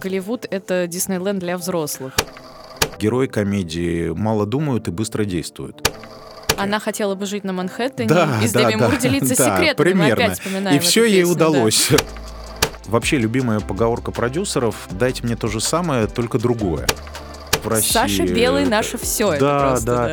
Голливуд — это Диснейленд для взрослых. Герои комедии мало думают и быстро действуют. Она хотела бы жить на Манхэттене, Да, и с да, Деми да, Мур делиться да, секретами. Мы примерно. опять вспоминаем И все ей песню, да. удалось. Вообще, любимая поговорка продюсеров «дайте мне то же самое, только другое». В России Саша Белый это- наше все. это Да, просто, да.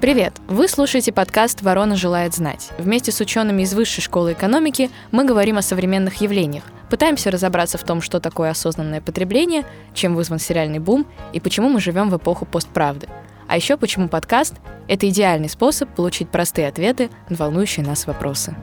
Привет! Вы слушаете подкаст «Ворона желает знать». Вместе с учеными из Высшей школы экономики мы говорим о современных явлениях, пытаемся разобраться в том, что такое осознанное потребление, чем вызван сериальный бум и почему мы живем в эпоху постправды. А еще почему подкаст — это идеальный способ получить простые ответы на волнующие нас вопросы.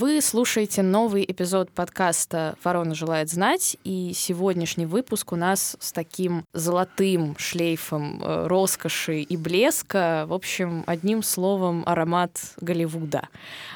Вы слушаете новый эпизод подкаста «Ворона желает знать», и сегодняшний выпуск у нас с таким золотым шлейфом э, роскоши и блеска, в общем, одним словом, аромат Голливуда.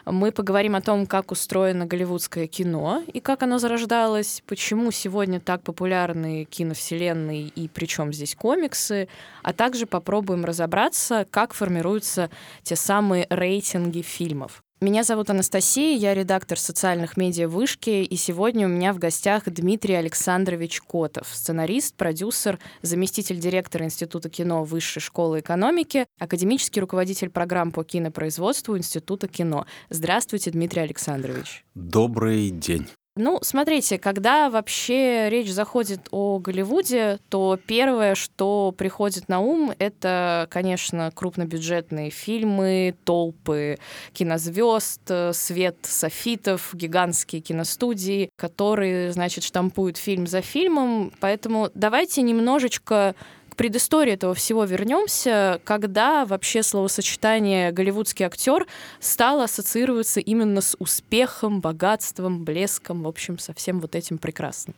Мы поговорим о том, как устроено голливудское кино и как оно зарождалось, почему сегодня так популярны киновселенные и причем здесь комиксы, а также попробуем разобраться, как формируются те самые рейтинги фильмов. Меня зовут Анастасия, я редактор социальных медиа «Вышки», и сегодня у меня в гостях Дмитрий Александрович Котов, сценарист, продюсер, заместитель директора Института кино Высшей школы экономики, академический руководитель программ по кинопроизводству Института кино. Здравствуйте, Дмитрий Александрович. Добрый день. Ну, смотрите, когда вообще речь заходит о Голливуде, то первое, что приходит на ум, это, конечно, крупнобюджетные фильмы, толпы кинозвезд, э, свет софитов, гигантские киностудии, которые, значит, штампуют фильм за фильмом. Поэтому давайте немножечко к предыстории этого всего вернемся, когда вообще словосочетание голливудский актер стало ассоциироваться именно с успехом, богатством, блеском, в общем, со всем вот этим прекрасным.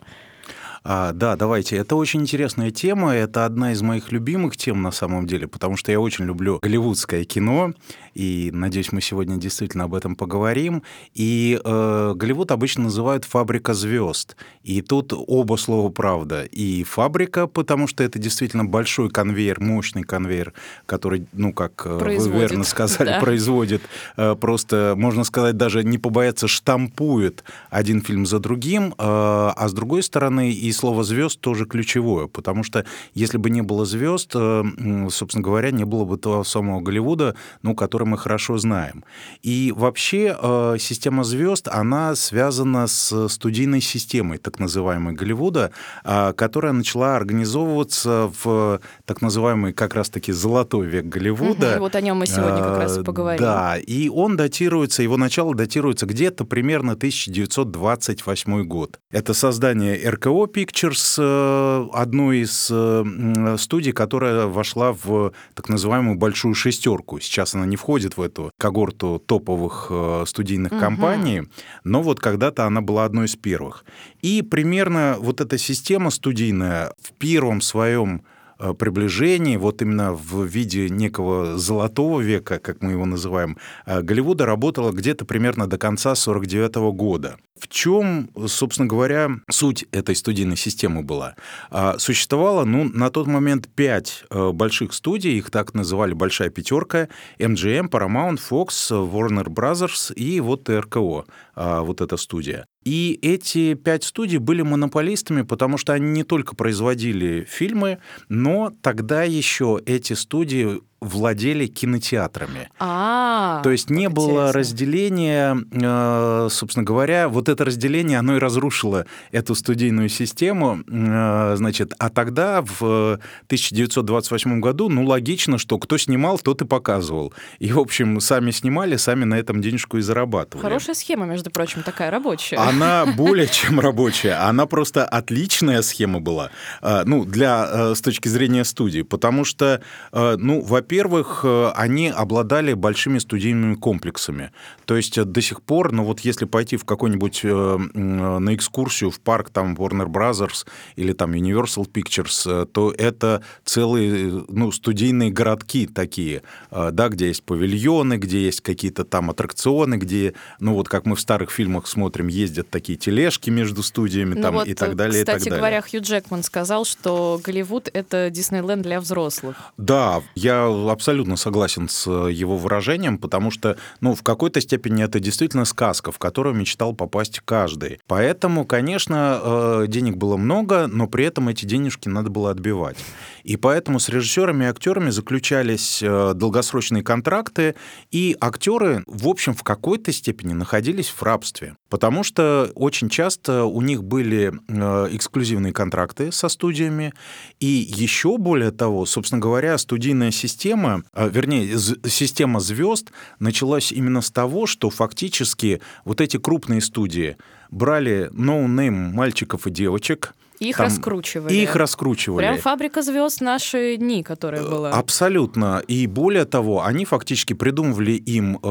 А, да, давайте. Это очень интересная тема. Это одна из моих любимых тем на самом деле, потому что я очень люблю голливудское кино, и надеюсь, мы сегодня действительно об этом поговорим. И э, Голливуд обычно называют фабрика звезд. И тут оба слова правда. И фабрика, потому что это действительно большой конвейер, мощный конвейер, который, ну, как э, вы Производит, верно сказали, да. производит, э, просто, можно сказать, даже не побояться, штампует один фильм за другим, э, а с другой стороны и слово звезд тоже ключевое, потому что если бы не было звезд, э, собственно говоря, не было бы того самого Голливуда, ну, который мы хорошо знаем. И вообще э, система звезд, она связана с студийной системой, так называемой Голливуда, э, которая начала организовываться в так называемый как раз-таки золотой век Голливуда. Мгм, вот о нем мы сегодня как раз и Э, поговорим. Да, и он датируется, его начало датируется где-то примерно 1928 год. Это создание РКО Pictures, э, одной из э, студий, которая вошла в так называемую большую шестерку. Сейчас она не входит в эту когорту топовых э, студийных Мгм. компаний, но вот когда-то она была одной из первых. И примерно вот эта система студийная в первом своем э, приближении, вот именно в виде некого золотого века, как мы его называем, э, Голливуда работала где-то примерно до конца 49 года. В чем, собственно говоря, суть этой студийной системы была? А, Существовало, ну, на тот момент пять э, больших студий, их так называли «Большая пятерка», MGM, Paramount, Fox, Warner Brothers и вот РКО, а, вот эта студия. И эти пять студий были монополистами, потому что они не только производили фильмы, но тогда еще эти студии владели кинотеатрами. А, То есть не было интересно. разделения, э, собственно говоря, вот это разделение, оно и разрушило эту студийную систему, э, значит, а тогда в 1928 году, ну, логично, что кто снимал, тот и показывал. И, в общем, сами снимали, сами на этом денежку и зарабатывали. Хорошая схема, между прочим, такая рабочая. Она более чем рабочая, она просто отличная схема была, э, ну, для, э, с точки зрения студии, потому что, э, ну, во-первых, они обладали большими студийными комплексами, то есть до сих пор, ну, вот если пойти в какой-нибудь, на экскурсию в парк, там, Warner Brothers или там Universal Pictures, то это целые, ну, студийные городки такие, да, где есть павильоны, где есть какие-то там аттракционы, где, ну, вот как мы в старых фильмах смотрим, ездят ходят такие тележки между студиями ну там, вот, и так далее. Кстати и так далее. говоря, Хью Джекман сказал, что Голливуд — это Диснейленд для взрослых. Да, я абсолютно согласен с его выражением, потому что, ну, в какой-то степени это действительно сказка, в которую мечтал попасть каждый. Поэтому, конечно, э, денег было много, но при этом эти денежки надо было отбивать. И поэтому с режиссерами и актерами заключались э, долгосрочные контракты, и актеры, в общем, в какой-то степени находились в рабстве. Потому что очень часто у них были э, эксклюзивные контракты со студиями, и еще более того, собственно говоря, студийная система, э, вернее, система звезд началась именно с того, что фактически вот эти крупные студии брали no-name мальчиков и девочек, их там, раскручивали. Их раскручивали. Прям фабрика звезд наши дни, которая э, была. Абсолютно. И более того, они фактически придумывали им э,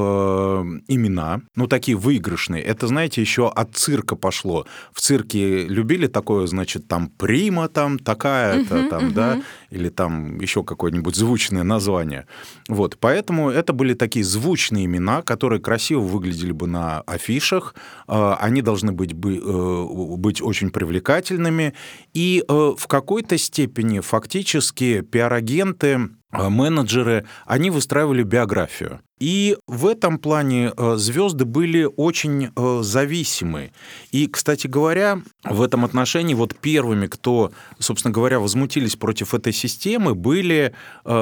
имена, ну, такие выигрышные. Это, знаете, еще от цирка пошло. В цирке любили такое, значит, там прима там такая-то, uh-huh, там, uh-huh. да, или там еще какое-нибудь звучное название. Вот, поэтому это были такие звучные имена, которые красиво выглядели бы на афишах, э, они должны быть, бы, э, быть очень привлекательными, и э, в какой-то степени фактически пиар-агенты менеджеры, они выстраивали биографию. И в этом плане э, звезды были очень зависимы. И, кстати говоря, в этом отношении вот первыми, кто, собственно говоря, возмутились против этой системы, были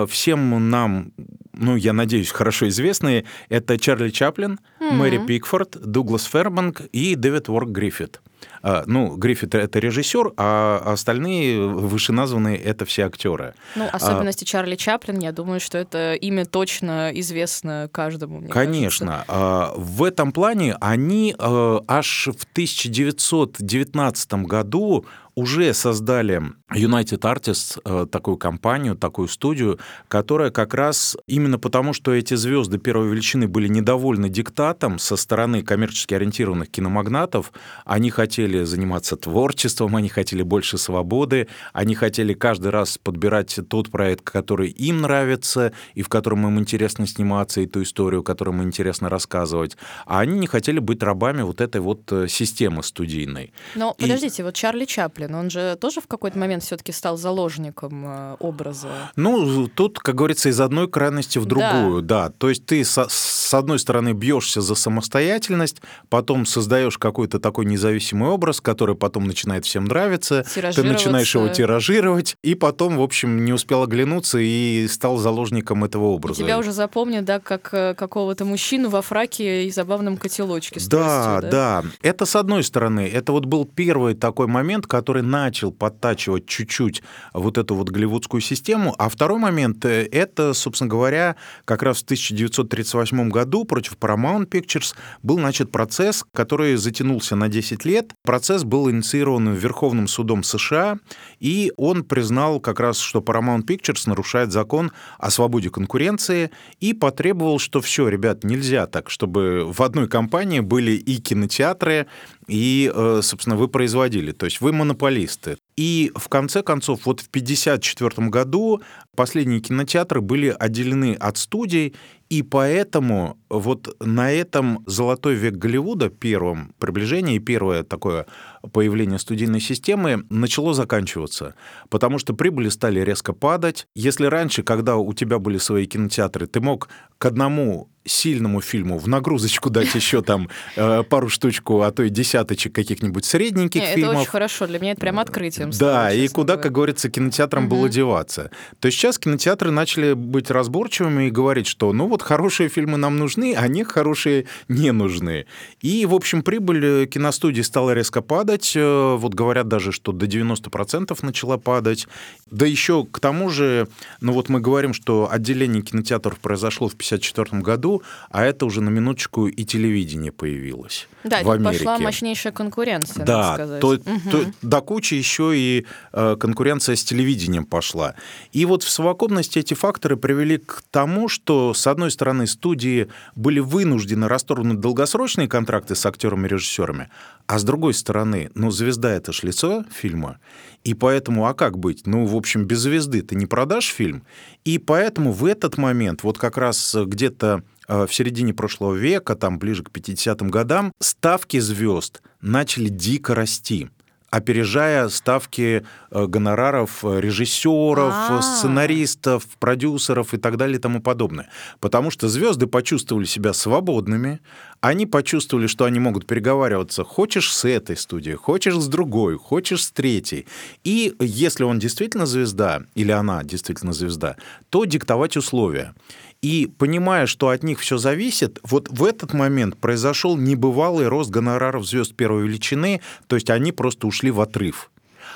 всем нам, ну, я надеюсь, хорошо известные, это Чарли Чаплин, mm-hmm. Мэри Пикфорд, Дуглас Фербанк и Дэвид Уорк Гриффит. А, ну, Гриффит — это режиссер, а остальные вышеназванные — это все актеры. Ну, а особенности а, Чарли Чаплин, я думаю, что это имя точно известно каждому. конечно. Кажется. В этом плане они аж в 1919 году уже создали United Artists, э, такую компанию, такую студию, которая как раз именно потому, что эти звезды первой величины были недовольны диктатом со стороны коммерчески ориентированных киномагнатов, они хотели заниматься творчеством, они хотели больше свободы, они хотели каждый раз подбирать тот проект, который им нравится и в котором им интересно сниматься, и ту историю, которую им интересно рассказывать, а они не хотели быть рабами вот этой вот э, системы студийной. Но и... подождите, вот Чарли Чаплин, Чаплин, он же тоже в какой-то момент все-таки стал заложником э, образа. Ну, тут, как говорится, из одной крайности в другую, да. да. То есть ты со, с одной стороны бьешься за самостоятельность, потом создаешь какой-то такой независимый образ, который потом начинает всем нравиться, ты начинаешь его тиражировать, и потом, в общем, не успел оглянуться и стал заложником этого образа. И тебя уже запомнят, да, как э, какого-то мужчину во фраке и забавном котелочке. Да, да, да. Это с одной стороны. Это вот был первый такой момент, который который начал подтачивать чуть-чуть вот эту вот голливудскую систему. А второй момент э, — это, собственно говоря, как раз в 1938 году против Paramount Pictures был начат процесс, который затянулся на 10 лет. Процесс был инициирован Верховным судом США, и он признал как раз, что Paramount Pictures нарушает закон о свободе конкуренции и потребовал, что все, ребят, нельзя так, чтобы в одной компании были и кинотеатры, и, э, собственно, вы производили. То есть вы монополисты. И в конце концов, вот в 1954 году последние кинотеатры были отделены от студий, и поэтому вот на этом золотой век Голливуда, первом приближении, первое такое появление студийной системы начало заканчиваться, потому что прибыли стали резко падать. Если раньше, когда у тебя были свои кинотеатры, ты мог к одному сильному фильму в нагрузочку дать еще там э, пару штучку, а то и десяточек каких-нибудь средненьких Не, фильмов. Это очень хорошо, для меня это прям открытием. Да, и куда, говоря. как говорится, кинотеатрам угу. было деваться. То есть сейчас кинотеатры начали быть разборчивыми и говорить, что ну вот хорошие фильмы нам нужны, а не хорошие не нужны. И, в общем, прибыль киностудии стала резко падать. Э, вот говорят даже, что до 90% начала падать. Да еще к тому же, ну вот мы говорим, что отделение кинотеатров произошло в 1954 году, а это уже на минуточку и телевидение появилось. Да, в Америке. пошла мощнейшая конкуренция, да, надо сказать. То, угу. то, до кучи еще и э, конкуренция с телевидением пошла. И вот в совокупности эти факторы привели к тому, что, с одной стороны, студии были вынуждены расторгнуть долгосрочные контракты с актерами и режиссерами, а с другой стороны, ну, звезда — это ж лицо фильма, и поэтому, а как быть? Ну, в общем, без звезды ты не продашь фильм, и поэтому в этот момент, вот как раз где-то э, в середине прошлого века, там ближе к 50-м годам, ставки звезд начали дико расти опережая ставки э, гонораров э, режиссеров, А-а-а. сценаристов, продюсеров и так далее и тому подобное. Потому что звезды почувствовали себя свободными, они почувствовали, что они могут переговариваться, хочешь с этой студией, хочешь с другой, хочешь с третьей. И если он действительно звезда, или она действительно звезда, то диктовать условия. И понимая, что от них все зависит, вот в этот момент произошел небывалый рост гонораров звезд первой величины, то есть они просто ушли в отрыв.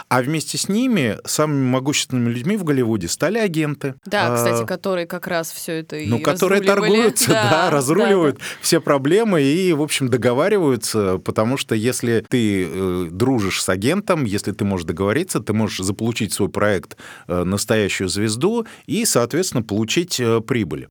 А вместе с ними самыми могущественными людьми в Голливуде стали агенты. Да, а, кстати, которые как раз все это и Ну, которые торгуются, да, да разруливают да, да. все проблемы и, в общем, договариваются, потому что если ты э, дружишь с агентом, если ты можешь договориться, ты можешь заполучить свой проект э, настоящую звезду и, соответственно, получить э, прибыль.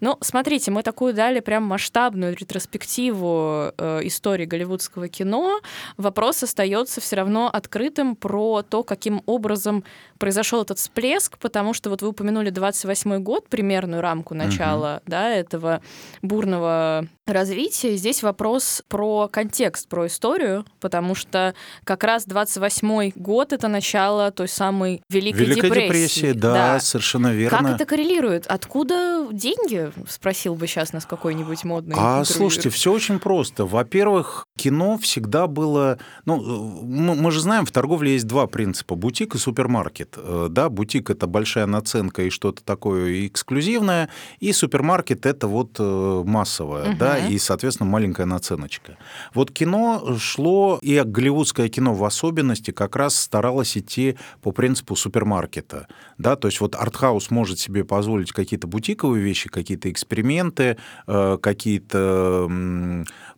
Ну, смотрите, мы такую дали прям масштабную ретроспективу э, истории голливудского кино. Вопрос остается все равно открытым про то, каким образом произошел этот всплеск, потому что вот вы упомянули 28 год, примерную рамку начала угу. да, этого бурного развития. Здесь вопрос про контекст, про историю, потому что как раз 28 год — это начало той самой Великой, Великой депрессии. депрессии да, да, совершенно верно. Как это коррелирует? Откуда деньги? Спросил бы сейчас нас какой-нибудь модный А, интервью. слушайте, все очень просто. Во-первых, кино всегда было... Ну, мы, мы же знаем, в торговле есть два принципа — бутик и супермаркет. Э, да, бутик — это большая наценка и что-то такое эксклюзивное, и супермаркет — это вот э, массовое, угу. да, и, соответственно, маленькая наценочка. Вот кино шло, и голливудское кино в особенности, как раз старалось идти по принципу супермаркета. Да? То есть вот артхаус может себе позволить какие-то бутиковые вещи, какие-то эксперименты, э, какие-то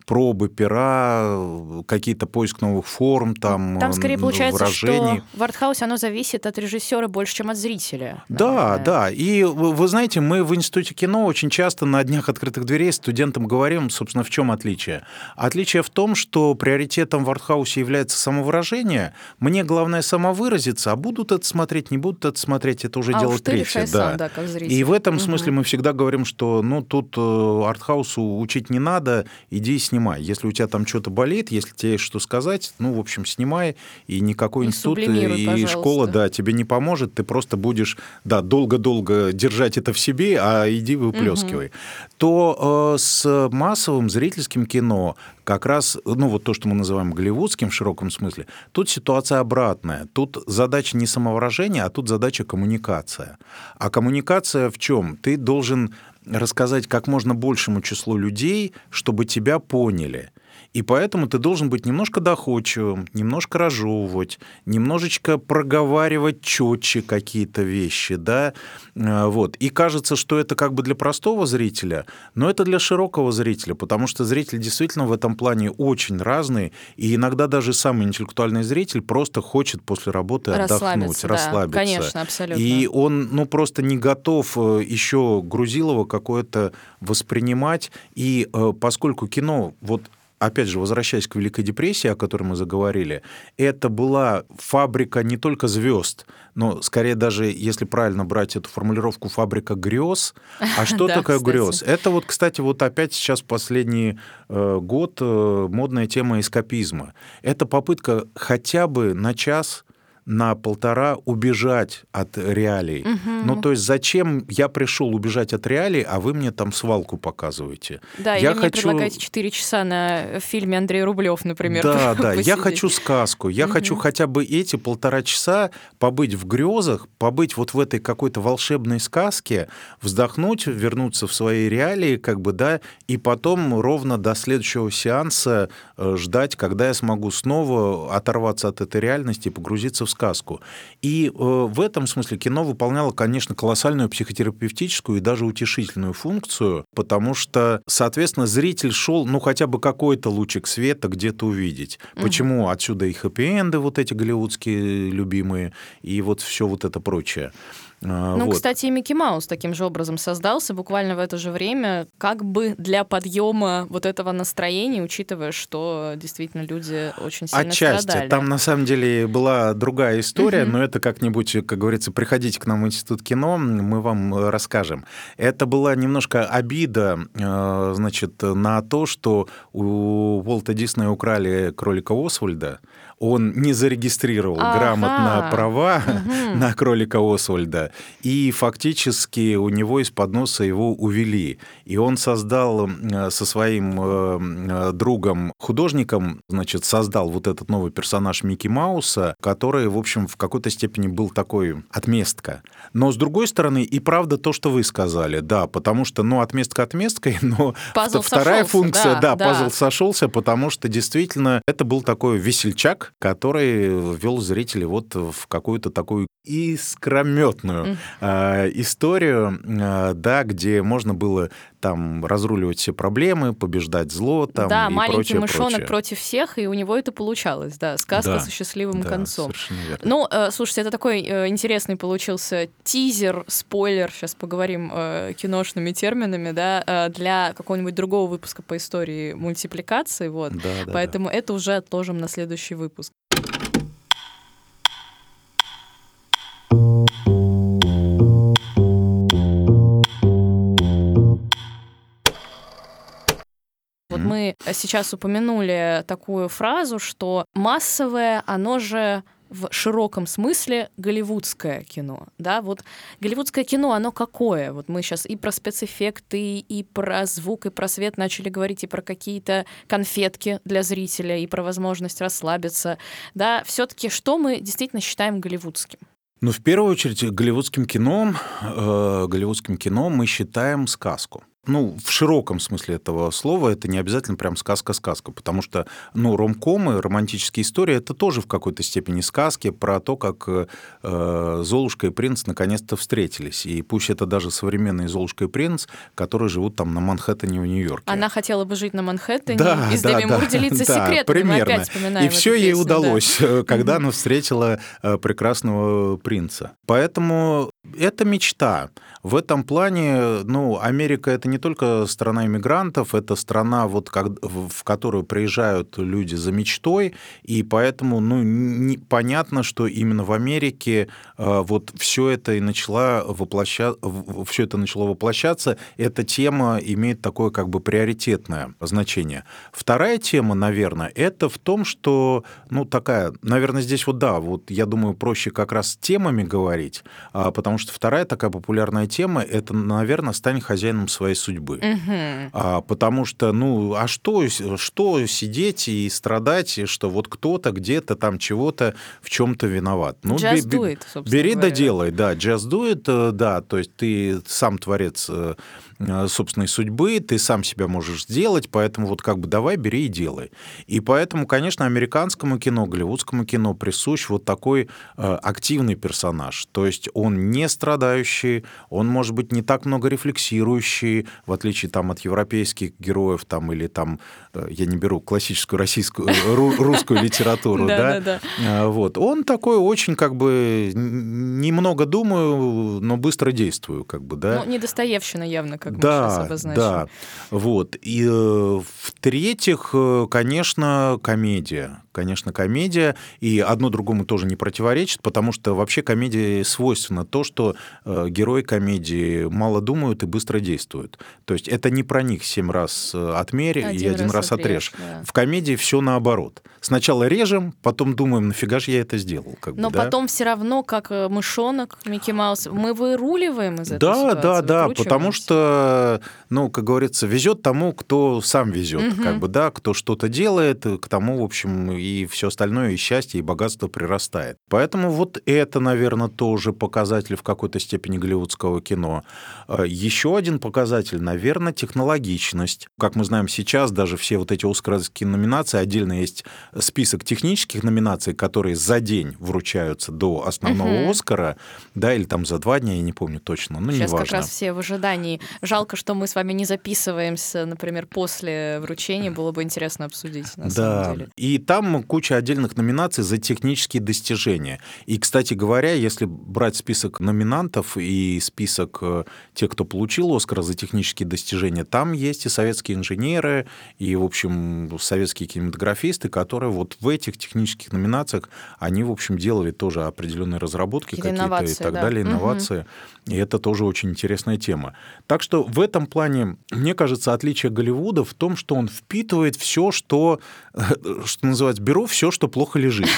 пробы пера, какие-то поиск новых форм, там, там скорее получается, выражений. что в артхаусе оно зависит от режиссера больше, чем от зрителя. Да, да. И вы знаете, мы в Институте кино очень часто на днях открытых дверей студентам говорим, собственно, в чем отличие. Отличие в том, что приоритетом в артхаусе является самовыражение. Мне главное самовыразиться, а будут это смотреть, не будут это смотреть, это уже а дело третье. Да. Сам, да, как зритель. И в этом угу. смысле мы всегда говорим, что ну тут э, артхаусу учить не надо, иди снимай. Если у тебя там что-то болит, если тебе есть что сказать, ну, в общем, снимай, и никакой и институт и пожалуйста. школа, да, тебе не поможет, ты просто будешь, да, долго-долго держать это в себе, а иди выплескивай. Угу. То э, с массовым зрительским кино как раз, ну вот то, что мы называем голливудским в широком смысле, тут ситуация обратная. Тут задача не самовыражение, а тут задача коммуникация. А коммуникация в чем? Ты должен рассказать как можно большему числу людей, чтобы тебя поняли. И поэтому ты должен быть немножко доходчивым, немножко разжевывать, немножечко проговаривать четче какие-то вещи, да, э, вот. И кажется, что это как бы для простого зрителя, но это для широкого зрителя, потому что зритель действительно в этом плане очень разный, и иногда даже самый интеллектуальный зритель просто хочет после работы отдохнуть, расслабиться. Да, расслабиться. Конечно, абсолютно. И он, ну, просто не готов э, еще Грузилова какое-то воспринимать, и э, поскольку кино, вот опять же, возвращаясь к Великой депрессии, о которой мы заговорили, это была фабрика не только звезд, но скорее даже, если правильно брать эту формулировку, фабрика грез. А что такое грез? Это вот, кстати, вот опять сейчас последний э, год э, модная тема эскапизма. Это попытка хотя бы на час на полтора убежать от реалий. Угу. Ну, то есть зачем я пришел убежать от реалий, а вы мне там свалку показываете? Да, я или хочу... мне предлагаете 4 часа на фильме Андрей Рублев, например. Да, да, я хочу сказку, я угу. хочу хотя бы эти полтора часа побыть в грезах, побыть вот в этой какой-то волшебной сказке, вздохнуть, вернуться в свои реалии, как бы, да, и потом ровно до следующего сеанса э, ждать, когда я смогу снова оторваться от этой реальности и погрузиться в сказку. И э, в этом смысле кино выполняло, конечно, колоссальную психотерапевтическую и даже утешительную функцию, потому что, соответственно, зритель шел, ну, хотя бы какой-то лучик света где-то увидеть. Угу. Почему отсюда и хэппи-энды вот эти голливудские любимые, и вот все вот это прочее. А, ну, вот. кстати, и Микки Маус таким же образом создался буквально в это же время, как бы для подъема вот этого настроения, учитывая, что действительно люди очень сильно Отчасти. страдали. Там на самом деле была другая история, но это как-нибудь, как говорится, приходите к нам в Институт кино, мы вам расскажем. Это была немножко обида, э, значит, на то, что у Уолта Диснея украли кролика Освальда, он не зарегистрировал ага. грамотно права угу. на кролика Освальда, и фактически у него из-под носа его увели. И он создал со своим э, другом, художником, значит, создал вот этот новый персонаж Микки Мауса, который, в общем, в какой-то степени был такой отместка. Но, с другой стороны, и правда то, что вы сказали, да, потому что, ну, отместка отместкой, но пазл вторая сошелся, функция, да, да, да, пазл сошелся, потому что действительно это был такой весельчак, который ввел зрителей вот в какую-то такую искрометную э, историю, э, да, где можно было там разруливать все проблемы, побеждать зло там да, и маленький прочее, мышонок прочее. против всех, и у него это получалось, да, сказка да, со счастливым да, концом. Ну, э, слушайте, это такой э, интересный получился тизер, спойлер, сейчас поговорим э, киношными терминами, да, э, для какого-нибудь другого выпуска по истории мультипликации, вот. Да, да, Поэтому да. это уже отложим на следующий выпуск. Вот мы сейчас упомянули такую фразу, что массовое, оно же в широком смысле голливудское кино, да, вот голливудское кино, оно какое? Вот мы сейчас и про спецэффекты, и про звук, и про свет начали говорить, и про какие-то конфетки для зрителя, и про возможность расслабиться, да, все-таки что мы действительно считаем голливудским? Ну, в первую очередь, голливудским кино, э, голливудским кино мы считаем сказку. Ну, в широком смысле этого слова это не обязательно прям сказка-сказка, потому что, ну, ромкомы, романтические истории, это тоже в какой-то степени сказки про то, как э, Золушка и принц наконец-то встретились. И пусть это даже современные Золушка и принц, которые живут там на Манхэттене в Нью-Йорке. Она хотела бы жить на Манхэттене, да, и с да, Деми да, Мур делиться да, секретами. примерно. Мы опять И все ей песню, удалось, да. когда она встретила э, прекрасного принца. Поэтому это мечта. В этом плане, ну, Америка это не только страна иммигрантов, это страна, вот, как, в которую приезжают люди за мечтой, и поэтому, ну, не, понятно, что именно в Америке э, вот все это и начала воплоща, все это начало воплощаться. Эта тема имеет такое как бы приоритетное значение. Вторая тема, наверное, это в том, что, ну, такая, наверное, здесь вот да, вот я думаю, проще как раз темами говорить, а, потому что вторая такая популярная тема это, наверное, стань хозяином своей судьбы. Угу. А, потому что, ну, а что, что сидеть и страдать, что вот кто-то где-то там чего-то в чем-то виноват? Ну, Just do it, собственно Бери говоря. да делай, да, just do it, э, да, то есть ты сам творец э, собственной судьбы, ты сам себя можешь сделать, поэтому вот как бы давай, бери и делай. И поэтому, конечно, американскому кино, голливудскому кино присущ вот такой э, активный персонаж. То есть он не страдающий, он может быть не так много рефлексирующий, в отличие там от европейских героев там или там, э, я не беру классическую российскую, ру, русскую литературу, да, э, вот. Он такой очень как бы немного думаю, но быстро действую, как бы, да. Ну, не Достоевщина явно, как да, мы сейчас обозначим. Да, вот. И э, в-третьих, э, конечно, комедия. Конечно, комедия. И одно другому тоже не противоречит, потому что вообще комедии свойственно то, что э, герои комедии мало думают и быстро действуют. То есть это не про них семь раз э, отмерь Один и один раз раз, отрежь, да. В комедии все наоборот. Сначала режем, потом думаем, нафига же я это сделал. Как Но бы, да? потом все равно, как э, мышонок Микки Маус, мы выруливаем из этой Да, ситуации. да, да, потому выкручиваемся. что, ну, как говорится, везет тому, кто сам везет, Мгм. как бы, да, кто что-то делает, к тому, в общем, и все остальное, и счастье, и богатство прирастает. Поэтому вот это, наверное, тоже показатель в какой-то степени голливудского кино. А, Еще один показатель, наверное, технологичность. Как мы знаем сейчас, даже все вот эти оскаровские номинации, отдельно есть список технических номинаций, которые за день вручаются до основного угу. Оскара, да, или там за два дня, я не помню точно, ну, Сейчас неважно. как раз все в ожидании. Жалко, что мы с вами не записываемся, например, после вручения, было бы интересно обсудить, на да. самом деле. И там куча отдельных номинаций за технические достижения. И, кстати говоря, если брать список номинантов и список э, тех, кто получил Оскар за технические достижения, там есть и советские инженеры, и, в общем, советские кинематографисты, которые вот в этих технических номинациях, они, в общем, делали тоже определенные разработки какие-то и так да. далее, инновации. Угу. И это тоже очень интересная тема. Так что в этом плане, мне кажется, отличие Голливуда в том, что он впитывает все, что, что называется, беру все, что плохо лежит.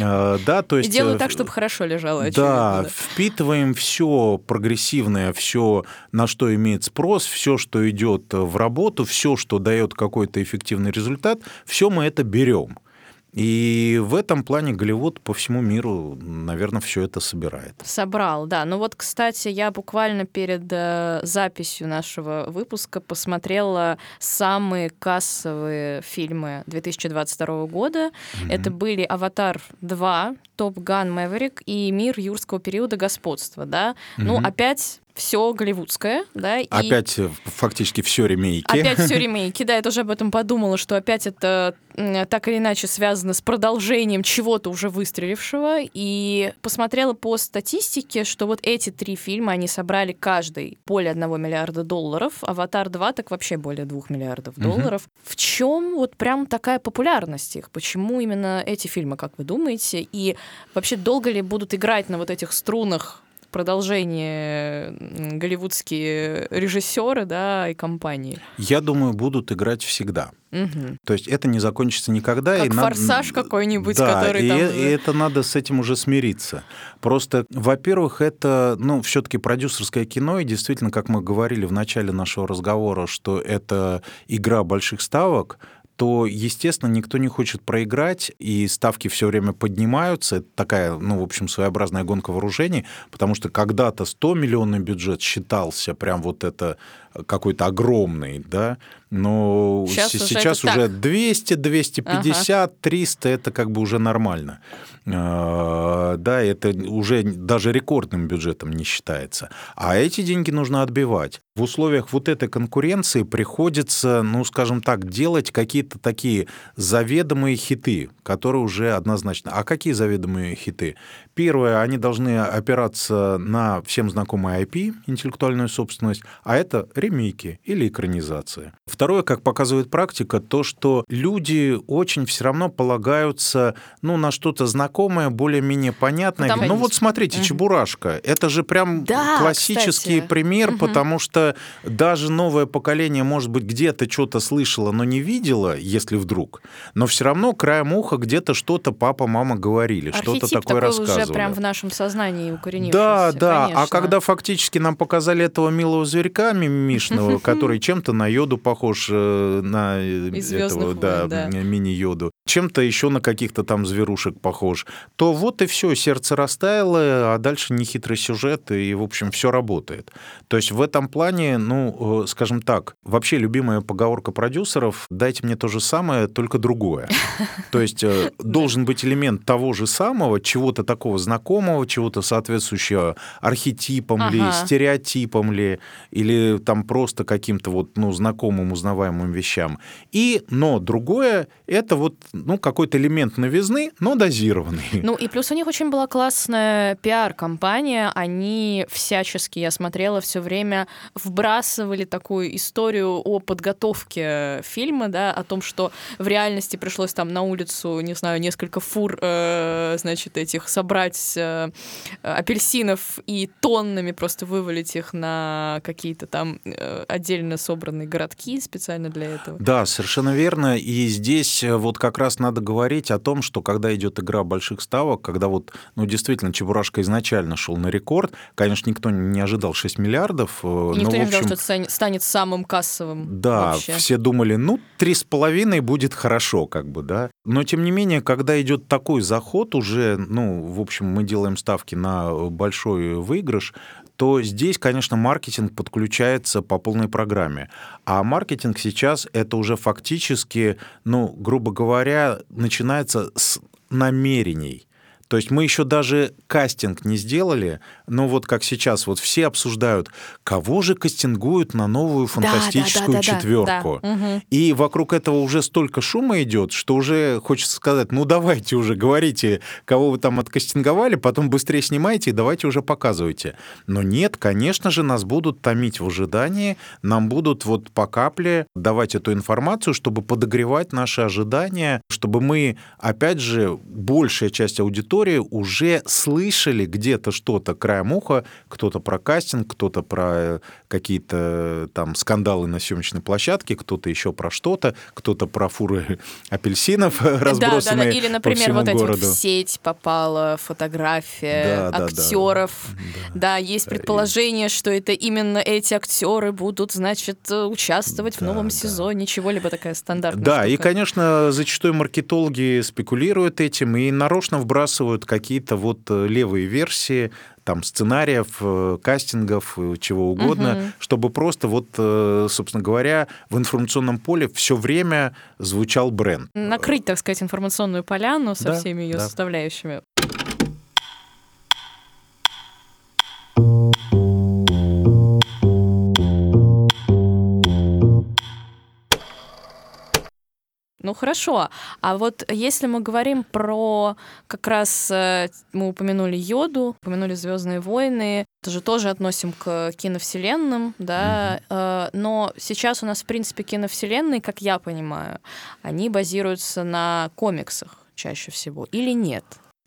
А, да, то есть... И делаю так, чтобы хорошо лежало, Да, впитываем все прогрессивное, все, на что имеет спрос, все, что идет в работу, все, что дает какой-то эффективный результат, все мы это берем. И в этом плане Голливуд по всему миру, наверное, все это собирает. Собрал, да. Ну вот, кстати, я буквально перед э, записью нашего выпуска посмотрела самые кассовые фильмы 2022 года. Mm-hmm. Это были «Аватар 2», «Топ Ган Мэверик» и «Мир юрского периода господства». Да? Mm-hmm. Ну, опять все голливудское, да. Опять э, фактически все ремейки. Опять все ремейки, да, я тоже об этом подумала, что опять это так или иначе связано с продолжением чего-то уже выстрелившего. И посмотрела по статистике, что вот эти три фильма, они собрали каждый более одного миллиарда долларов. «Аватар 2» так вообще более двух миллиардов долларов. Угу. В чем вот прям такая популярность их? Почему именно эти фильмы, как вы думаете? И вообще долго ли будут играть на вот этих струнах продолжение голливудские режиссеры, да, и компании? Я думаю, будут играть всегда. Угу. То есть это не закончится никогда. Как и форсаж надо... какой-нибудь, да, который и, там... и это надо с этим уже смириться. Просто, во-первых, это, ну, все-таки продюсерское кино, и действительно, как мы говорили в начале нашего разговора, что это игра больших ставок, то, естественно, никто не хочет проиграть, и ставки все время поднимаются. Это такая, ну, в общем, своеобразная гонка вооружений, потому что когда-то 100 миллионный бюджет считался прям вот это какой-то огромный, да, но сейчас, сейчас уже, уже 200, 250, ага. 300 это как бы уже нормально. А, да, это уже даже рекордным бюджетом не считается. А эти деньги нужно отбивать. В условиях вот этой конкуренции приходится, ну, скажем так, делать какие-то такие заведомые хиты, которые уже однозначно. А какие заведомые хиты? Первое, они должны опираться на всем знакомый IP, интеллектуальную собственность, а это ремейки или экранизации. Второе, как показывает практика, то, что люди очень все равно полагаются ну, на что-то знакомое, более-менее понятное. Потому... Ну вот смотрите, угу. «Чебурашка» — это же прям да, классический кстати. пример, угу. потому что даже новое поколение, может быть, где-то что-то слышало, но не видело, если вдруг, но все равно краем уха где-то что-то папа, мама говорили, что-то такое рассказывали. уже прям в нашем сознании укоренившийся. Да, да, конечно. а когда фактически нам показали этого милого зверька мимишного, который чем-то на йоду похож, э, на э, этого, да, мини-йоду, чем-то еще на каких-то там зверушек похож, то вот и все, сердце растаяло, а дальше нехитрый сюжет, и, в общем, все работает. То есть в этом плане, ну, э, скажем так, вообще любимая поговорка продюсеров «дайте мне то же самое, только другое». То есть должен быть элемент того же самого, чего-то такого знакомого, чего-то соответствующего архетипам ага. ли, стереотипам ли, или там просто каким-то вот, ну, знакомым, узнаваемым вещам. И, но другое, это вот, ну, какой-то элемент новизны, но дозированный. Ну, и плюс у них очень была классная пиар-компания, они всячески, я смотрела, все время вбрасывали такую историю о подготовке фильма, да, о том, что в реальности пришлось там на улицу, не знаю, несколько фур, э, значит, этих собрать э, апельсинов и тоннами просто вывалить их на какие-то там э, отдельно собранные городки специально для этого. Да, совершенно верно. И здесь э, вот как раз раз надо говорить о том, что когда идет игра больших ставок, когда вот, ну, действительно, Чебурашка изначально шел на рекорд, конечно, никто не ожидал 6 миллиардов. Э, никто но, не ожидал, что это станет самым кассовым Да, вообще. все думали, ну, три с половиной будет хорошо, как бы, да. Но, тем не менее, когда идет такой заход уже, ну, в общем, мы делаем ставки на большой выигрыш, то здесь, конечно, маркетинг подключается по полной программе. А маркетинг сейчас это уже фактически, ну, грубо говоря, начинается с намерений. То есть мы еще даже кастинг не сделали, но вот как сейчас вот все обсуждают, кого же кастингуют на новую фантастическую да, да, да, четверку. Да, да. И вокруг этого уже столько шума идет, что уже хочется сказать, ну давайте уже говорите, кого вы там откастинговали, потом быстрее снимайте и давайте уже показывайте. Но нет, конечно же, нас будут томить в ожидании, нам будут вот по капле давать эту информацию, чтобы подогревать наши ожидания, чтобы мы, опять же, большая часть аудитории аудитории уже слышали где-то что-то краем уха, кто-то про кастинг, кто-то про э, какие-то э, там скандалы на съемочной площадке, кто-то еще про что-то, кто-то про фуры апельсинов разбросанные да, да, да. Или, например, по вот эти вот в сеть попала фотография да, актеров. Да, да. да, есть предположение, что это именно эти актеры будут, значит, участвовать да, в новом да. сезоне, чего-либо такая стандартная Да, штука. и, конечно, зачастую маркетологи спекулируют этим и нарочно вбрасывают придумывают какие-то вот э, левые версии там сценариев, э, кастингов, э, чего угодно, угу. чтобы просто вот, собственно говоря, в информационном поле все время звучал бренд. Накрыть, так сказать, информационную поляну со да, всеми ее да. составляющими. Ну хорошо. А вот если мы говорим про как раз э, мы упомянули йоду, упомянули Звездные войны, это же тоже относим к киновселенным, да. Mm-hmm. Но сейчас у нас, в принципе, киновселенные, как я понимаю, они базируются на комиксах чаще всего, или нет?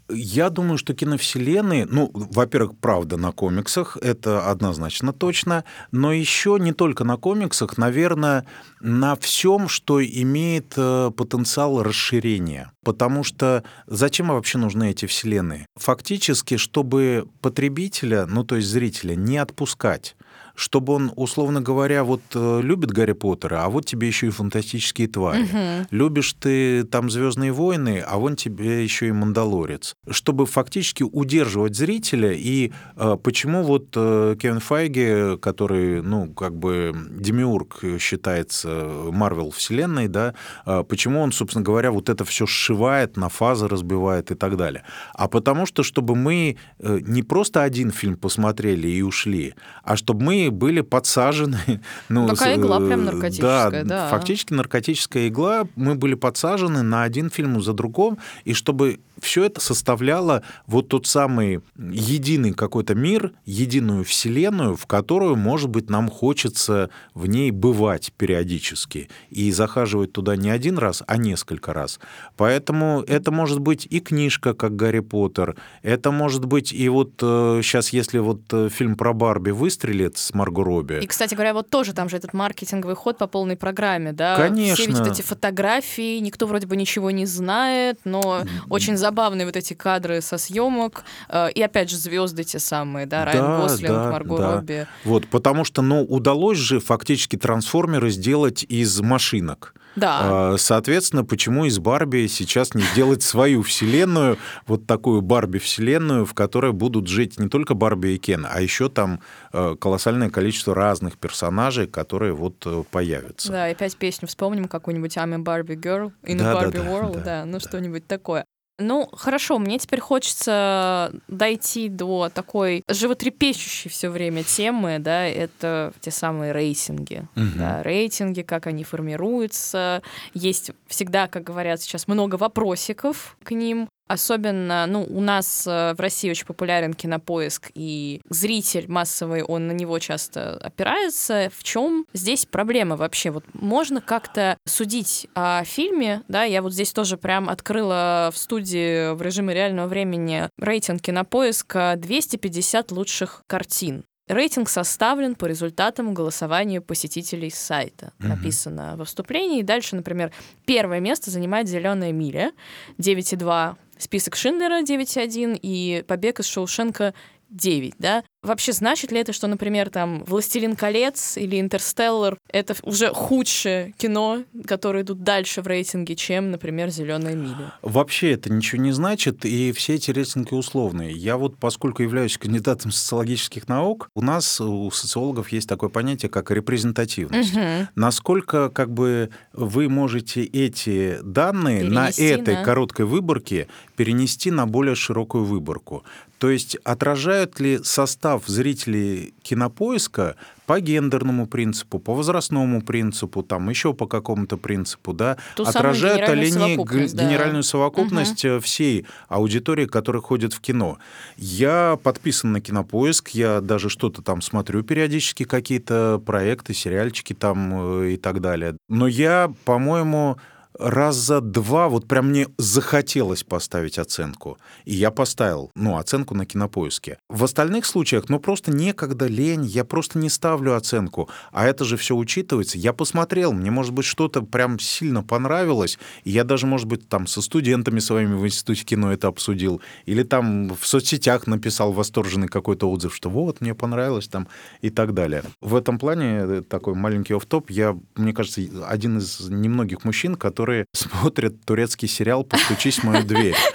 Я думаю, что киновселенные, ну, во-первых, правда на комиксах, это однозначно точно, но еще не только на комиксах, наверное, на всем, что имеет э, потенциал расширения. Потому что зачем вообще нужны эти вселенные? Фактически, чтобы потребителя, ну то есть зрителя, не отпускать чтобы он, условно говоря, вот э, любит Гарри Поттера, а вот тебе еще и фантастические твари. Угу. Любишь ты там Звездные войны, а вон тебе еще и Мандалорец. Чтобы фактически удерживать зрителя. И э, почему вот э, Кевин Файги, который, ну, как бы демиург считается Марвел вселенной, да, э, почему он, собственно говоря, вот это все сшивает, на фазы разбивает и так далее. А потому что, чтобы мы э, не просто один фильм посмотрели и ушли, а чтобы мы были подсажены. Ну, Такая игла прям наркотическая, да, да. Фактически наркотическая игла. Мы были подсажены на один фильм за другом, и чтобы все это составляло вот тот самый единый какой-то мир, единую вселенную, в которую, может быть, нам хочется в ней бывать периодически и захаживать туда не один раз, а несколько раз. Поэтому это может быть и книжка, как Гарри Поттер, это может быть и вот сейчас, э, если вот э, фильм про Барби выстрелит с Марго Робби. И, кстати говоря, вот тоже там же этот маркетинговый ход по полной программе, да? Конечно. Все ведь эти фотографии, никто вроде бы ничего не знает, но очень забавно забавные вот эти кадры со съемок. Э, и опять же, звезды те самые, да, Райан да, Гослинг, да, Марго да. Робби. Вот, потому что, ну, удалось же фактически трансформеры сделать из машинок. Да. А, соответственно, почему из Барби сейчас не сделать свою вселенную, вот такую Барби-вселенную, в которой будут жить не только Барби и Кен, а еще там э, колоссальное количество разных персонажей, которые вот э, появятся. Да, и опять песню вспомним, какую-нибудь I'm a Barbie Girl in да, a Barbie да, World, да, да ну да. что-нибудь такое. Ну, хорошо, мне теперь хочется дойти до такой животрепещущей все время темы, да, это те самые рейтинги. Угу. Да, рейтинги, как они формируются. Есть всегда, как говорят сейчас, много вопросиков к ним. Особенно, ну, у нас э, в России очень популярен кинопоиск, и зритель массовый, он на него часто опирается. В чем здесь проблема вообще? Вот можно как-то судить о фильме, да, я вот здесь тоже прям открыла в студии в режиме реального времени рейтинг кинопоиска 250 лучших картин. Рейтинг составлен по результатам голосования посетителей сайта. Мгм. Написано во вступлении. И дальше, например, первое место занимает «Зеленая миля» 9,2, список Шиндлера 9,1 и «Побег из Шоушенка» 9, да? Вообще, значит ли это, что, например, там «Властелин колец» или «Интерстеллар» — это уже худшее кино, которые идут дальше в рейтинге, чем, например, «Зеленая миля»? Вообще это ничего не значит, и все эти рейтинги условные. Я вот, поскольку являюсь кандидатом социологических наук, у нас, у социологов, есть такое понятие, как репрезентативность. Мгм. Насколько как бы вы можете эти данные Перенести на этой на- короткой выборке перенести на более широкую выборку? То есть отражают ли состав зрителей кинопоиска по гендерному принципу, по возрастному принципу, там еще по какому-то принципу, да, Ту отражают ли они да. генеральную совокупность э, всей аудитории, которая ходит в кино. Я подписан на кинопоиск, я даже что-то там смотрю периодически, какие-то проекты, сериальчики там э, и так далее. Но я, по-моему, раза два вот прям мне захотелось поставить оценку. И я поставил, ну, оценку на кинопоиске. В остальных случаях, ну, просто некогда, лень, я просто не ставлю оценку. А это же все учитывается. Я посмотрел, мне, может быть, что-то прям сильно понравилось, и я даже, может быть, там со студентами своими в институте кино это обсудил, или там в соцсетях написал восторженный какой-то отзыв, что вот, мне понравилось там и так далее. В этом плане э, такой маленький офф-топ. Я, мне кажется, один из немногих мужчин, которые смотрят турецкий сериал «Постучись в мою дверь».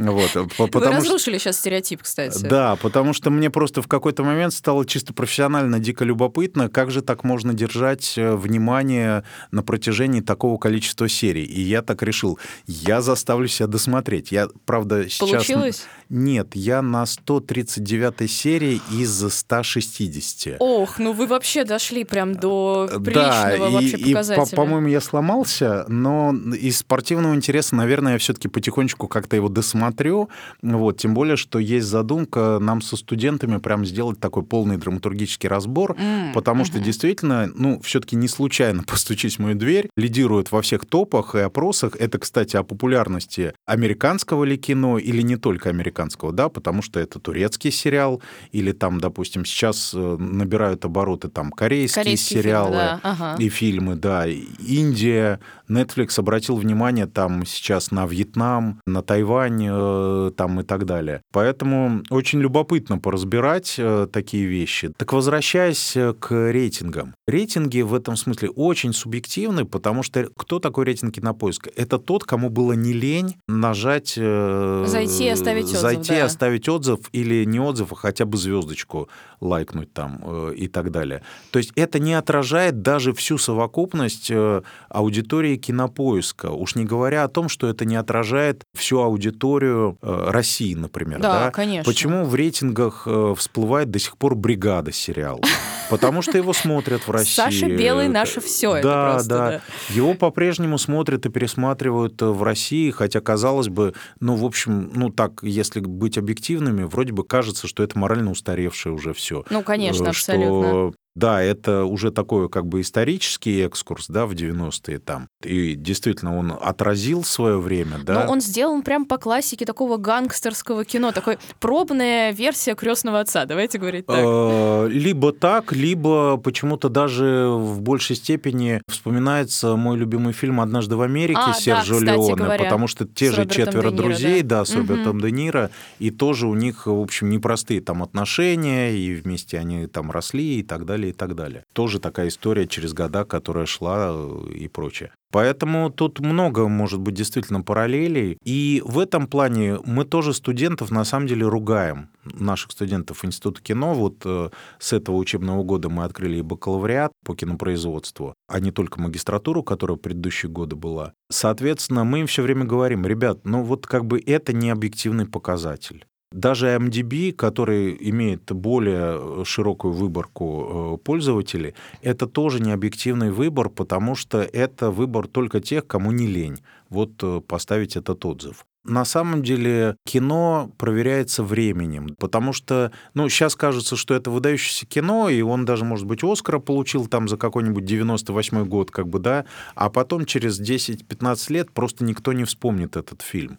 Вот, Вы потому что... разрушили сейчас стереотип, кстати. Да, потому что мне просто в какой-то момент стало чисто профессионально дико любопытно, как же так можно держать э, внимание на протяжении такого количества серий. И я так решил, я заставлю себя досмотреть. Я, правда, сейчас... Получилось? Нет, я на 139 серии из 160. Ох, ну вы вообще дошли прям до Да, приличного и, вообще и, по- показателя. по-моему, я сломался, но из спортивного интереса, наверное, я все-таки потихонечку как-то его досмотрю. Вот, тем более, что есть задумка нам со студентами прям сделать такой полный драматургический разбор, М, потому что мгм. действительно, ну, все-таки не случайно постучись в мою дверь, лидирует во всех топах и опросах. Это, кстати, о популярности американского ли кино или не только американского, да, потому что это турецкий сериал, или там, допустим, сейчас э, набирают обороты там корейские, Корейские фильмы, сериалы да, ага. и фильмы, да. Индия, Netflix обратил внимание там сейчас на Вьетнам, на Тайвань э, там и так далее. Поэтому очень любопытно поразбирать э, такие вещи. Так возвращаясь к рейтингам. Рейтинги в этом смысле очень субъективны, потому что кто такой рейтинг кинопоиска? Это тот, кому было не лень нажать... Зайти и оставить отзыв, Зайти да. оставить отзыв или не отзыв, а хотя бы звездочку лайкнуть там э, и так далее. То есть это не отражает даже всю совокупность э, аудитории кинопоиска. Уж не говоря о том, что это не отражает всю аудиторию э, России, например. Да, Да, конечно. Почему в рейтингах э, всплывает до сих пор «Бригада» сериал? Потому что его смотрят в России. Саша Белый Э, наше все. это Да, просто, да. да. Его по-прежнему смотрят и пересматривают э, в России, хотя, казалось бы, ну, в общем, ну, так, если быть объективными, вроде бы кажется, что это морально устаревшее уже все. Ну, конечно, Э, абсолютно. Да, это уже такой как бы исторический экскурс, да, в 90-е там. И действительно, он отразил свое время, да. Но он сделан прям по классике такого гангстерского кино, такой пробная версия крестного отца. Давайте говорить так. Э, Либо так, либо почему-то даже в большей степени вспоминается мой любимый фильм «Однажды в Америке» А, да, Серджио кстати Леоне, говоря, потому что те же Робертом четверо Ниро, друзей, да. да, с Робертом Де Ниро, и тоже у них, в общем, непростые там отношения, и вместе они там росли и так далее, и так далее. Тоже такая история через года, которая шла э, и прочее. Поэтому тут много, может быть, действительно параллелей. И в этом плане мы тоже студентов, на самом деле, ругаем. Наших студентов Института кино. Вот э, с этого учебного года мы открыли и бакалавриат по кинопроизводству, а не только магистратуру, которая в предыдущие годы была. Соответственно, мы им все время говорим, ребят, ну вот как бы это не объективный показатель. Даже MDB, который имеет более широкую выборку э, пользователей, это тоже не объективный выбор, потому что это выбор только тех, кому не лень вот э, поставить этот отзыв. На самом деле кино проверяется временем, потому что, ну, сейчас кажется, что это выдающееся кино, и он даже, может быть, Оскара получил там за какой-нибудь 98 год, как бы, да, а потом через 10-15 лет просто никто не вспомнит этот фильм.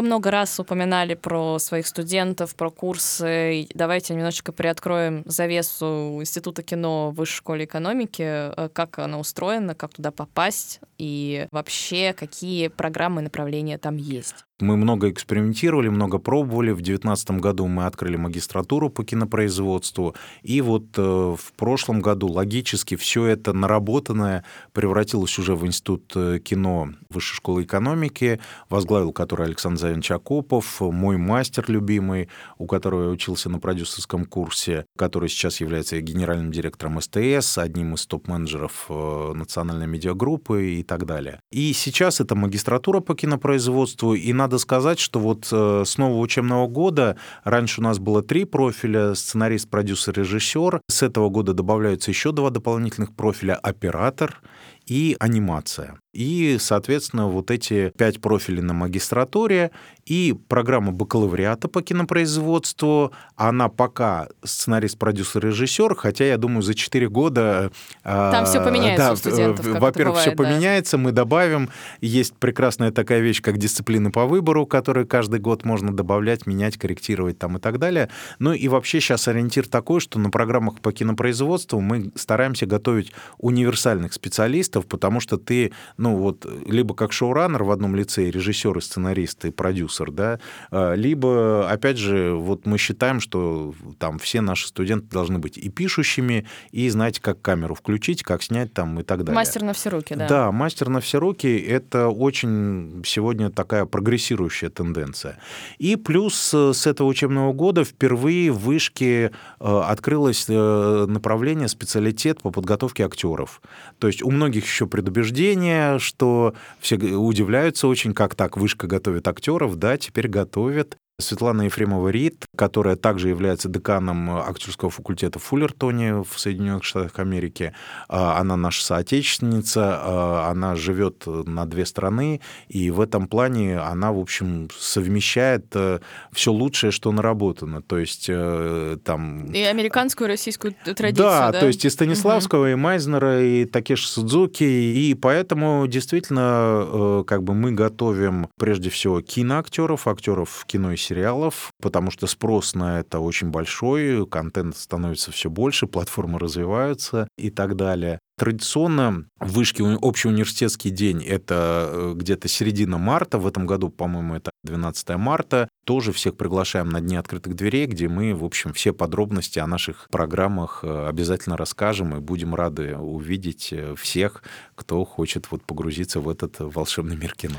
Вы много раз упоминали про своих студентов, про курсы. Давайте немножечко приоткроем завесу Института кино в Высшей школе экономики. Э, как она устроена, как туда попасть и вообще какие программы и направления там есть? Мы много экспериментировали, много пробовали. В 2019 году мы открыли магистратуру по кинопроизводству. И вот э, в прошлом году логически все это наработанное превратилось уже в Институт э, кино Высшей школы экономики, возглавил который Александр Завинович Акопов, мой мастер любимый, у которого я учился на продюсерском курсе, который сейчас является генеральным директором СТС, одним из топ-менеджеров э, национальной медиагруппы и так далее. И сейчас это магистратура по кинопроизводству, и надо надо сказать, что вот э, с нового учебного года раньше у нас было три профиля — сценарист, продюсер, режиссер. С этого года добавляются еще два дополнительных профиля — оператор и анимация. И, соответственно, вот эти пять профилей на магистратуре и программа бакалавриата по кинопроизводству, она пока сценарист, продюсер, режиссер, хотя, я думаю, за четыре года... А, Там все поменяется да, у студентов, Во-первых, все да. поменяется, мы добавим. Есть прекрасная такая вещь, как дисциплины по выбору, которые каждый год можно добавлять, менять, корректировать там и так далее. Ну и вообще сейчас ориентир такой, что на программах по кинопроизводству мы стараемся готовить универсальных специалистов, потому что ты ну вот, либо как шоураннер в одном лице, режиссер и сценарист и продюсер, да, а, либо, опять же, вот мы считаем, что там все наши студенты должны быть и пишущими, и знать, как камеру включить, как снять там и так далее. Мастер на все руки, да. Да, мастер на все руки — это очень сегодня такая прогрессирующая тенденция. И плюс э, с этого учебного года впервые в Вышке э, открылось э, направление, специалитет по подготовке актеров. То есть у многих еще предубеждения, что все удивляются очень, как так вышка готовит актеров, да, теперь готовят. Светлана Ефремова-Рид, которая также является деканом актерского факультета в Фуллертоне в Соединенных Штатах Америки. А, она наша соотечественница, а, она живет на две страны, и в этом плане она, в общем, совмещает э, все лучшее, что наработано. То есть э, там... И американскую, и российскую традицию, да? Да, то есть и Станиславского, угу. и Майзнера, и Такеши Судзуки, и поэтому действительно э, как бы мы готовим прежде всего киноактеров, актеров кино и сериалов, потому что спрос на это очень большой, контент становится все больше, платформы развиваются и так далее. Традиционно в вышке общеуниверситетский день — это э, где-то середина марта. В этом году, по-моему, это 12 марта. Тоже всех приглашаем на Дни открытых дверей, где мы, в общем, все подробности о наших программах э, обязательно расскажем и будем рады увидеть э, всех, кто хочет вот погрузиться в этот волшебный мир кино.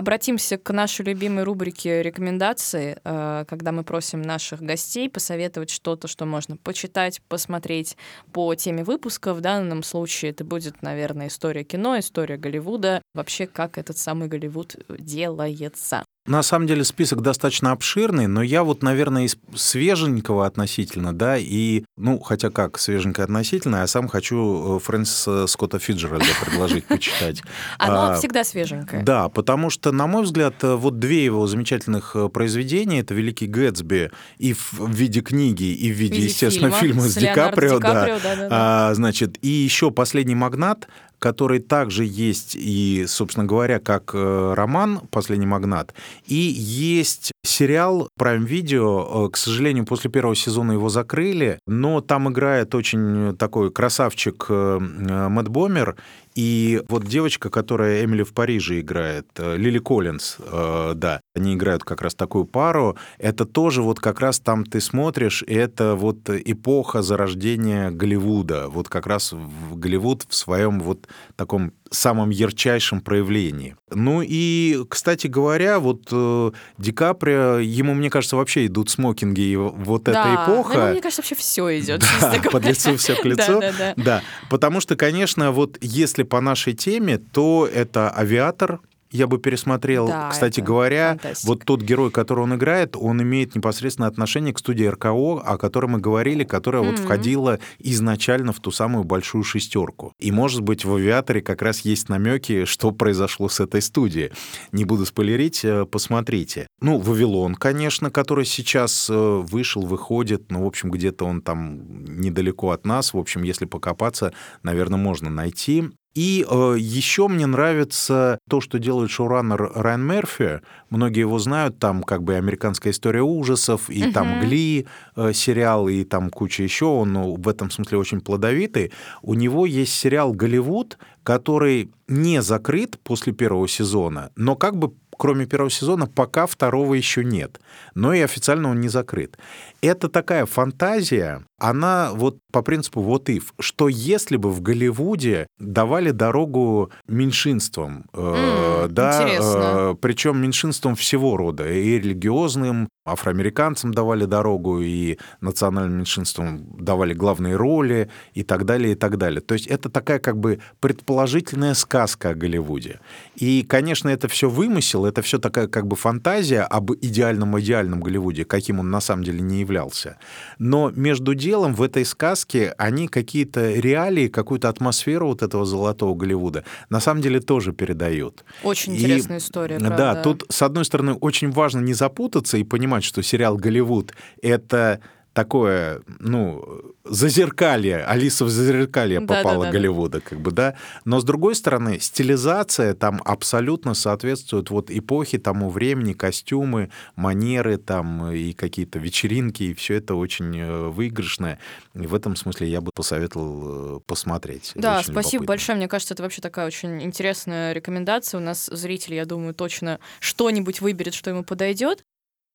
Обратимся к нашей любимой рубрике рекомендации, э, когда мы просим наших гостей посоветовать что-то, что можно почитать, посмотреть по теме выпуска. В данном случае это будет, наверное, история кино, история Голливуда, вообще как этот самый Голливуд делается. На самом деле список достаточно обширный, но я вот, наверное, из свеженького относительно, да, и, ну, хотя как, свеженькое относительно, я сам хочу э, Фрэнсиса Скотта Фиджеральда предложить почитать. Оно а, всегда свеженькое. Да, потому что, на мой взгляд, э, вот две его замечательных э, произведения, это «Великий Гэтсби» и в виде книги, и в виде, естественно, фильма с, Ди Каприо, да, а, значит, и еще «Последний магнат», который также есть и, собственно говоря, как э, роман «Последний магнат», и есть сериал Prime Video. Э, к сожалению, после первого сезона его закрыли, но там играет очень такой красавчик э, Мэтт Бомер, и вот девочка, которая Эмили в Париже играет, э, Лили Коллинз, э, да, они играют как раз такую пару. Это тоже вот как раз там ты смотришь, и это вот эпоха зарождения Голливуда. Вот как раз в Голливуд в своем вот таком самом ярчайшем проявлении. Ну и, кстати говоря, вот э, Ди Каприо, ему, мне кажется, вообще идут смокинги, и вот да, эта эпоха... Да, мне кажется, вообще все идет. Да, под лицу все к лицу. Да, да, да. да, потому что, конечно, вот если по нашей теме, то это «Авиатор», я бы пересмотрел. Да, Кстати говоря, фантастика. вот тот герой, который он играет, он имеет непосредственное отношение к студии РКО, о которой мы говорили, которая вот Мгм. входила изначально в ту самую большую шестерку. И, может быть, в «Авиаторе» как раз есть намеки, что произошло с этой студией. Не буду спойлерить, э, посмотрите. Ну, «Вавилон», конечно, который сейчас э, вышел, выходит, ну, в общем, где-то он там недалеко от нас. В общем, если покопаться, наверное, можно найти. И э, еще мне нравится то, что делает шоураннер Райан Мерфи. Многие его знают, там как бы американская история ужасов, и там Мгм. Гли э, сериал, и там куча еще. Он ну, в этом смысле очень плодовитый. У него есть сериал «Голливуд», который не закрыт после первого сезона, но как бы кроме первого сезона, пока второго еще нет. Но и официально он не закрыт. Это такая фантазия, она вот по принципу вот if, что если бы в Голливуде давали дорогу меньшинствам, э, да, интересно. причем меньшинствам всего рода, и религиозным, афроамериканцам давали дорогу, и национальным меньшинствам давали главные роли, и так далее, и так далее. То есть это такая как бы предположительная сказка о Голливуде. И, конечно, это все вымысел, это все такая как бы фантазия об идеальном-идеальном Голливуде, каким он на самом деле не являлся. Но между делом в этой сказке они какие-то реалии, какую-то атмосферу вот этого золотого Голливуда на самом деле тоже передают. Очень И- интересная история, Да, правда. тут, с одной стороны, очень важно не запутаться и понимать, что сериал «Голливуд» — это такое, ну, зазеркалье, Алиса в зазеркалье попала Голливуда, как бы, да. Но, с другой стороны, стилизация там абсолютно соответствует вот эпохе, тому времени, костюмы, манеры там и какие-то вечеринки, и все это очень э, выигрышное. И в этом смысле я бы посоветовал э, посмотреть. Да, Очень спасибо любопытно. большое. Мне кажется, это вообще такая очень интересная рекомендация. У нас зритель, я думаю, точно что-нибудь выберет, что ему подойдет.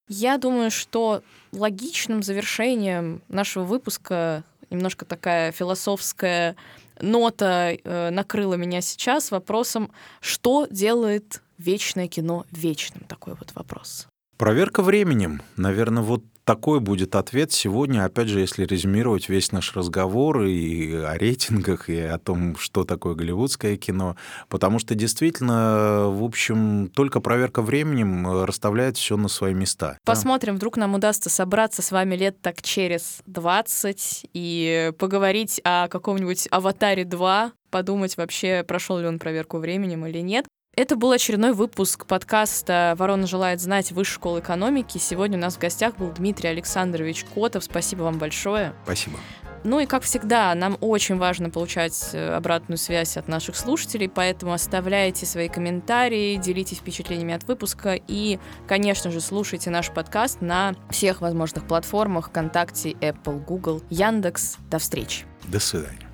Я думаю, что логичным завершением нашего выпуска немножко такая философская нота э, накрыла меня сейчас вопросом, что делает вечное кино вечным? Такой вот вопрос. Проверка временем. Наверное, вот такой будет ответ сегодня. Опять же, если резюмировать весь наш разговор и о рейтингах, и о том, что такое голливудское кино. Потому что действительно, в общем, только проверка временем э, расставляет все на свои места. Да. Посмотрим, вдруг нам удастся собраться с вами лет так через 20 и поговорить о каком-нибудь «Аватаре 2», подумать вообще, прошел ли он проверку временем или нет. Это был очередной выпуск подкаста «Ворона желает знать Высшей школы экономики». Сегодня у нас в гостях был Дмитрий Александрович Котов. Спасибо вам большое. Спасибо. Ну и, как всегда, нам очень важно получать э, обратную связь от наших слушателей, поэтому оставляйте свои комментарии, делитесь впечатлениями от выпуска и, конечно же, слушайте наш подкаст на всех возможных платформах ВКонтакте, Apple, Google, Яндекс. До встречи! До свидания.